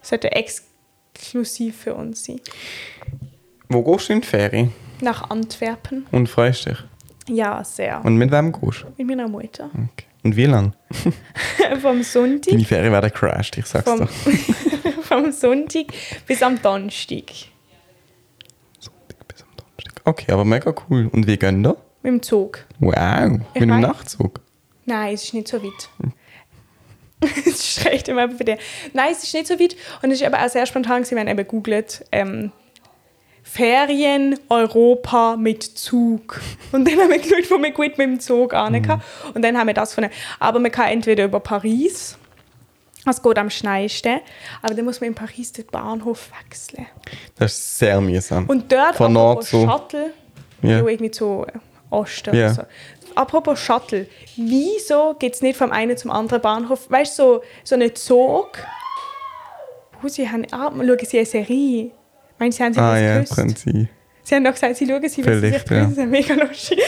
Das sollte exklusiv für uns sein. Wo gehst du in die Ferien? Nach Antwerpen. Und freust dich? Ja, sehr. Und mit wem gehst du? Mit meiner Mutter. Okay. Und wie lange? vom Sonntag, Deine Ferien werden crashed, ich sag's vom, dir. vom Sonntag bis am Donnerstag. Bis am Donnerstag. Okay, aber mega cool. Und wie gehen da? Mit dem Zug. Wow, mit Ich dem weiss. Nachtzug. Nein, es ist nicht so weit. Es ist recht immer bei dir. Nein, es ist nicht so weit. Und es ist aber auch sehr spontan, gewesen. wir haben eben gegoogelt, ähm, Ferien Europa mit Zug. Und dann haben wir geschaut, wo wir gut mit dem Zug an kann. Und dann haben wir das gefunden. Aber man kann entweder über Paris, das geht am schnellsten, aber dann muss man in Paris den Bahnhof wechseln. Das ist sehr mühsam. Und dort Von Nord zu- Shuttle, Ja. ja. irgendwie zu Osten Ja. oder so. Apropos Shuttle, wieso geht es nicht vom einen zum anderen Bahnhof? Weißt du, so, so einen Zug, wo sie haben, ah, schauen sie eine Serie. Meinen Sie, haben sie ah ja, gewusst? können sie. Haben doch gesagt, sie schauen sie, sie sich ja. Das ist mega lustig.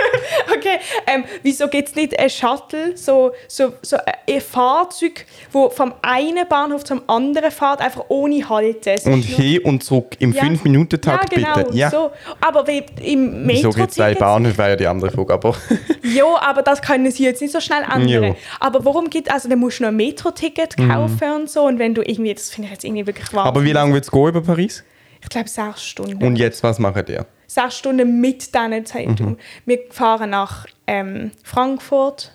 okay, ähm, wieso gibt es nicht ein Shuttle, so, so, so ein Fahrzeug, wo vom einen Bahnhof zum anderen fährt, einfach ohne Halten? Es Und hin und zurück im Ja. 5-Minuten-Takt ja, genau, bitte. Ja. So. Aber wie im Wieso Metro gibt es zwei Bahnhöfe, wäre ja die andere Frage. Aber Ja, aber das können sie jetzt nicht so schnell ändern. Mhm. Aber warum gibt also dann musst du noch ein Metro-Ticket kaufen und so und wenn du irgendwie, das finde ich jetzt irgendwie wirklich wahr. Aber wie lange wird es gehen über Paris? Ich glaube sechs Stunden. Und jetzt, was macht ihr? Sechs Stunden mit diesen Zeitung. Mhm. Wir fahren nach ähm, Frankfurt.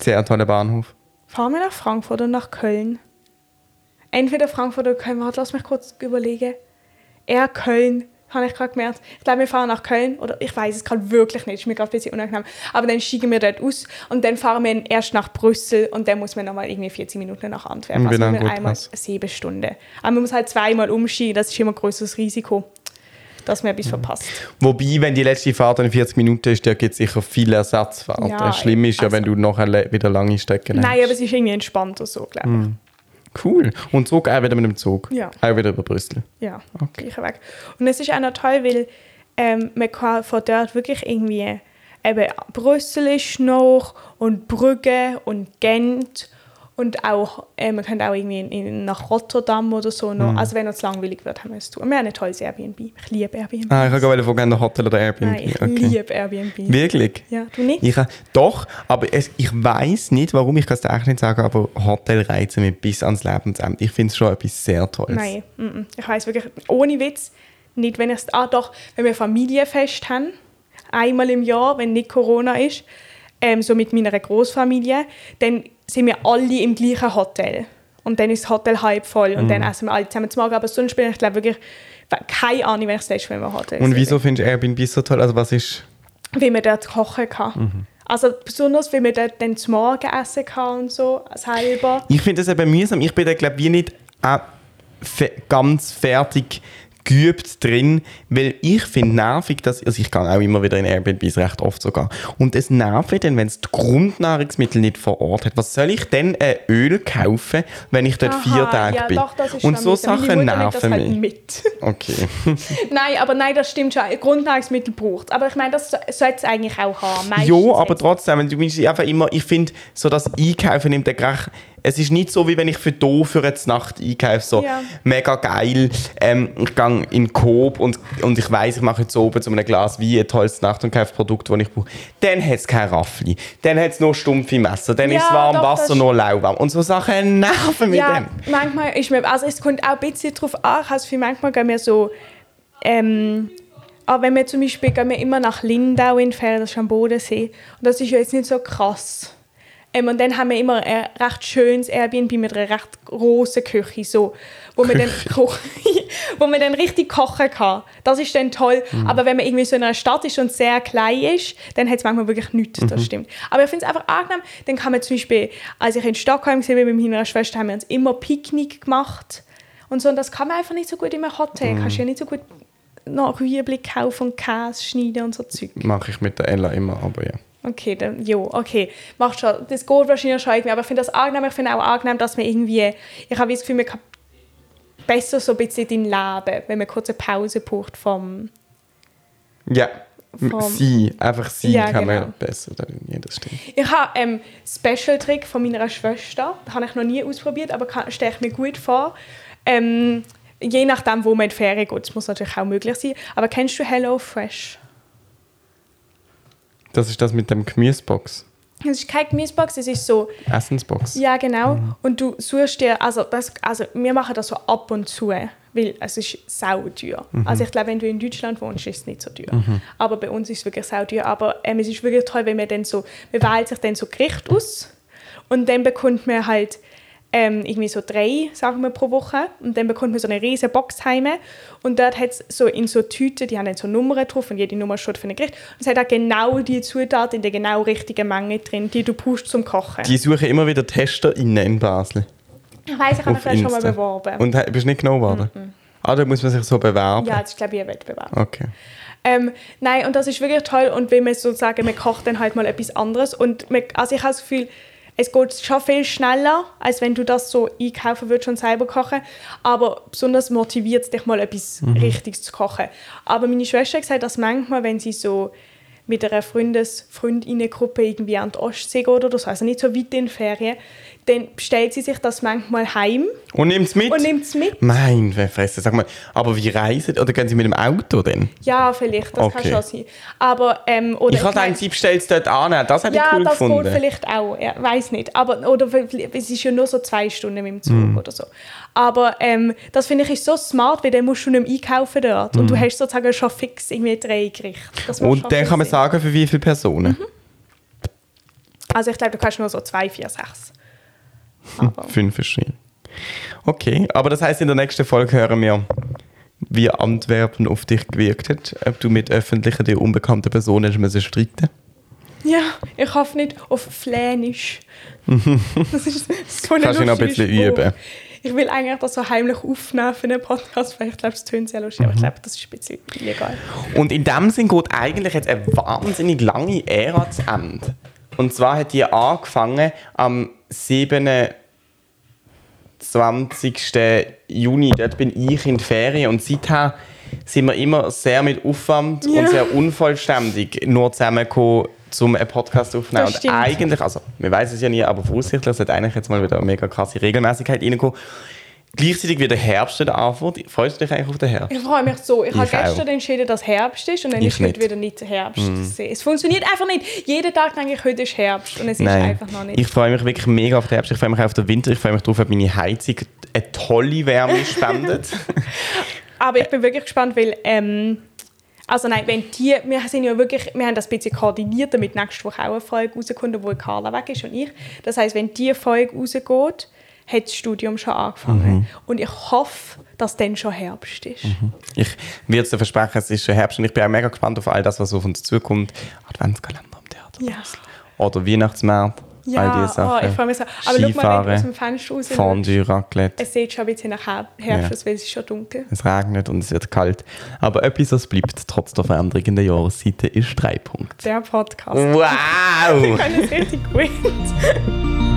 Sehr toller Bahnhof. Fahren wir nach Frankfurt oder nach Köln? Entweder Frankfurt oder Köln. Warte, lass mich kurz überlegen. Eher Köln, habe ich gerade gemerkt. Ich glaube, wir fahren nach Köln. Oder ich weiß es gerade wirklich nicht. Ist mir gerade ein bisschen unangenehm. Aber dann steigen wir dort aus und dann fahren wir erst nach Brüssel und dann muss man nochmal irgendwie 40 Minuten nach Antwerpen. Wie Also geht einmal das? sieben Stunden. Aber man muss halt zweimal umsteigen. Das ist immer ein größeres Risiko, dass man Mhm. etwas verpasst. Wobei, wenn die letzte Fahrt dann 40 Minuten ist, da gibt es sicher viele Ersatzfahrten. Ja, Schlimm ist ja, also- wenn du nachher wieder lange Strecken Nein, aber es ist irgendwie entspannter so, glaube ich. Mhm. Cool. Und zurück auch wieder mit dem Zug. Ja. Auch wieder über Brüssel. Ja, Okay. gleicher Weg. Und es ist auch noch toll, weil ähm, man kann von dort wirklich irgendwie eben Brüssel ist noch und Brügge und Gent und auch, äh, man könnte auch irgendwie in, in, nach Rotterdam oder so noch. Mhm. Also wenn uns langweilig wird, haben wir es tun. Und wir haben ein tolles Airbnb. Ich liebe Airbnb. Ah, ich habe gerade von Hotel oder Airbnb. Nein, ich okay. liebe Airbnb. Wirklich? Ja, du nicht? Ich, doch, aber es, ich weiß nicht, warum, ich kann es dir echt nicht sagen, aber Hotel reizen mich bis ans Lebensende. Ich finde es schon etwas sehr Tolles. Nein, mm, mm. ich weiß wirklich, ohne Witz, nicht wenn ich ah doch, wenn wir Familienfest haben, einmal im Jahr, wenn nicht Corona ist, ähm, so mit meiner Großfamilie, dann sind wir alle im gleichen Hotel. Und dann ist das Hotel halb voll und Mhm. dann essen wir alle zusammen zu Morgen. Aber sonst bin ich glaube wirklich keine Ahnung, das letzte Mal im Hotel Und wieso findest du Airbnb so toll? Also was ist... Wie man dort kochen kann. Mhm. Also besonders, wie man dort dann zum Morgen essen kann und so, selber. Ich finde das eben mühsam. Ich bin da, glaube ich, nicht äh, ganz fertig geübt drin, weil ich finde nervig, dass, also ich kann auch immer wieder in Airbnbs recht oft sogar, und es nervt dann, wenn es die Grundnahrungsmittel nicht vor Ort hat. Was soll ich denn äh, Öl kaufen, wenn ich dort vier Aha, Tage ja, bin? Doch, das ist und so Sachen nerven halt mich. mit. Okay. Nein, aber nein, das stimmt schon. Grundnahrungsmittel braucht Aber ich meine, das so- sollte es eigentlich auch haben. Meistens Ja, aber trotzdem, du bist einfach immer, ich finde, so das Einkaufen nimmt der. Es ist nicht so, wie wenn ich für do für eine Nacht einkaufe, so Ja. mega geil. Ähm, ich gehe in Coop und, und ich weiß, ich mache jetzt oben zu einem Glas Wein ein tolles Nacht- und kaufe Produkt, das ich brauche. Dann hat es kein Raffli, dann hat es nur stumpfe Messer, dann Ja, ist warm doch, Wasser nur lauwarm. Und so Sachen nerven mich Ja, dann. manchmal ist mir, also es kommt auch ein bisschen drauf an, also für manchmal gehen wir so, ähm, aber wenn wir zum Beispiel gehen wir immer nach Lindau in die Ferien, das ist am Bodensee, und das ist ja jetzt nicht so krass. Ähm, und dann haben wir immer ein recht schönes Airbnb mit einer recht großen Küche, so, wo, man dann, wo man dann richtig kochen kann. Das ist dann toll. Aber wenn man irgendwie so in einer Stadt ist und sehr klein ist, dann hat es manchmal wirklich nichts, das stimmt. Aber ich finde es einfach angenehm, dann kann man zum Beispiel, als ich in Stockholm war mit meiner Schwester, haben wir uns immer Picknick gemacht und so. Und das kann man einfach nicht so gut im Hotel. Kannst ja nicht so gut noch Rüebli kaufen und Käse schneiden und so Zeug. Mache ich mit der Ella immer, aber ja. Okay, dann, jo, okay. Macht schon. Das geht wahrscheinlich schon irgendwie, aber ich finde das angenehm. Ich finde auch angenehm, dass man irgendwie, ich habe das Gefühl, man kann besser so ein bisschen in Leben, wenn man kurz eine Pause braucht vom, Ja, Vom- sie, einfach sie Ja, kann genau. man besser. Ja, das stimmt. Ich habe ähm, Special-Trick von meiner Schwester. Das habe ich noch nie ausprobiert, aber stelle ich mir gut vor. Ähm, je nachdem, wo man in die Ferien geht. Das muss natürlich auch möglich sein. Aber kennst du Hello Fresh? Das ist das mit dem Gemüsebox. Es ist keine Gemüsebox, es ist so, Essensbox. ja genau. Und du suchst dir, also, das, also wir machen das so ab und zu, weil es ist sauteuer. Also ich glaube, wenn du in Deutschland wohnst, ist es nicht so teuer. Aber bei uns ist es wirklich sauteuer. Aber ähm, es ist wirklich toll, wenn man dann so, man wählt sich dann so Gericht aus und dann bekommt man halt ähm, irgendwie so drei, sagen wir, pro Woche. Und dann bekommt man so eine riesige Box heim. Und dort hat es so in so Tüten, die haben dann so Nummern drauf und jede Nummer steht für ein Gericht. Und es hat auch genau die Zutaten in der genau richtigen Menge drin, die du brauchst zum Kochen. Die suchen immer wieder TesterInnen in Basel. ich weiss, ich habe mich vielleicht schon mal beworben. Und bist nicht genommen worden? Ah, da muss man sich so bewerben. ja, das ist, glaube ich, ein Wettbewerb. Okay. Ähm, nein, und das ist wirklich toll. Und wenn man sozusagen, man kocht dann halt mal etwas anderes. Und man, also ich habe das Gefühl, es geht schon viel schneller, als wenn du das so einkaufen würdest und selber kochen. Aber besonders motiviert es dich mal etwas Richtiges zu kochen. Aber meine Schwester hat gesagt, dass manchmal, wenn sie so mit einer Freundes Freundinnengruppe irgendwie an die Ostsee geht oder so, also nicht so weit in die Ferien, dann bestellt sie sich das manchmal heim Und nimmt's mit? und nimmt es mit. Mein Fresse, sag mal. Aber wie reisen? Oder gehen sie mit dem Auto denn? Ja, vielleicht, das kann Okay. schon sein. Aber, ähm, oder Ich habe mein- gedacht, sie bestellt es dort an. Das ich Ja, cool das gefunden. geht vielleicht auch. Ja, weiß nicht. Aber, oder es ist ja nur so zwei Stunden mit dem Zug Mhm. oder so. Aber ähm, das finde ich ist so smart, weil dann musst du nicht mehr einkaufen dort. Und du hast sozusagen schon fix irgendwie drei Gerichte. Das Mhm. Und dann kann man Sinn. sagen, für wie viele Personen? Also ich glaube, du kannst nur so zwei, vier, sechs. Aber Fünf verschiedene. Okay, aber das heißt, in der nächsten Folge hören wir, wie Antwerpen auf dich gewirkt hat. Ob du mit öffentlichen, dir unbekannten Personen hast streiten ja, ich hoffe nicht auf Flänisch. das ist so ein Kannst du noch ein bisschen Spruch. üben. Ich will eigentlich das so heimlich aufnehmen für einen Podcast, weil ich glaube, es tönt sehr lustig, Mhm. aber ich glaube, das ist ein bisschen illegal. Und in dem Sinn geht eigentlich jetzt eine wahnsinnig lange Ära zu Ende. Und zwar hat die angefangen am 27. Juni. Dort bin ich in die Ferien und seither sind wir immer sehr mit Aufwand Ja. und sehr unvollständig nur zusammengekommen, um einen Podcast aufzunehmen. Und eigentlich, also wir wissen es ja nie, aber voraussichtlich sollte eigentlich jetzt mal wieder eine mega krasse Regelmäßigkeit reinkommen. Gleichzeitig wird der Herbst wieder anfangen. Freust du dich eigentlich auf den Herbst? Ich freue mich so. Ich, habe Ich auch. gestern entschieden, dass Herbst ist und dann Ich ist heute nicht. Mhm. wieder nicht Herbst. Es funktioniert einfach nicht. Jeden Tag denke ich, heute ist Herbst und es ist einfach noch nicht. Ich freue mich wirklich mega auf den Herbst. Ich freue mich auch auf den Winter. Ich freue mich darauf, ob meine Heizung eine tolle Wärme spendet. Aber ich bin wirklich gespannt, weil ähm, also nein, wenn die, wir sind ja wirklich, wir haben das ein bisschen koordiniert, damit nächste Woche auch eine Folge rauskommt, wo Carla weg ist und ich. Das heißt, wenn die Folge rausgeht, hat das Studium schon angefangen. Mhm. Und ich hoffe, dass dann schon Herbst ist. Ich würde dir versprechen, es ist schon Herbst und ich bin auch mega gespannt auf all das, was auf uns zukommt. Adventskalender am Theater. Ja. Oder Weihnachtsmarkt. all Ja, diese Sachen. oh, ich freue mich so. Aber schau mal, wenn du Skifahren, aus dem Fenster raus Fondue, Raclette. Es sieht schon ein bisschen nach Her- Herbst Ja. aus, weil es ist schon dunkel. Es regnet und es wird kalt. Aber etwas, was bleibt, trotz der Veränderung in der Jahresseite, ist drei Punkte. Der Podcast. Wow! Ich kann es richtig gut.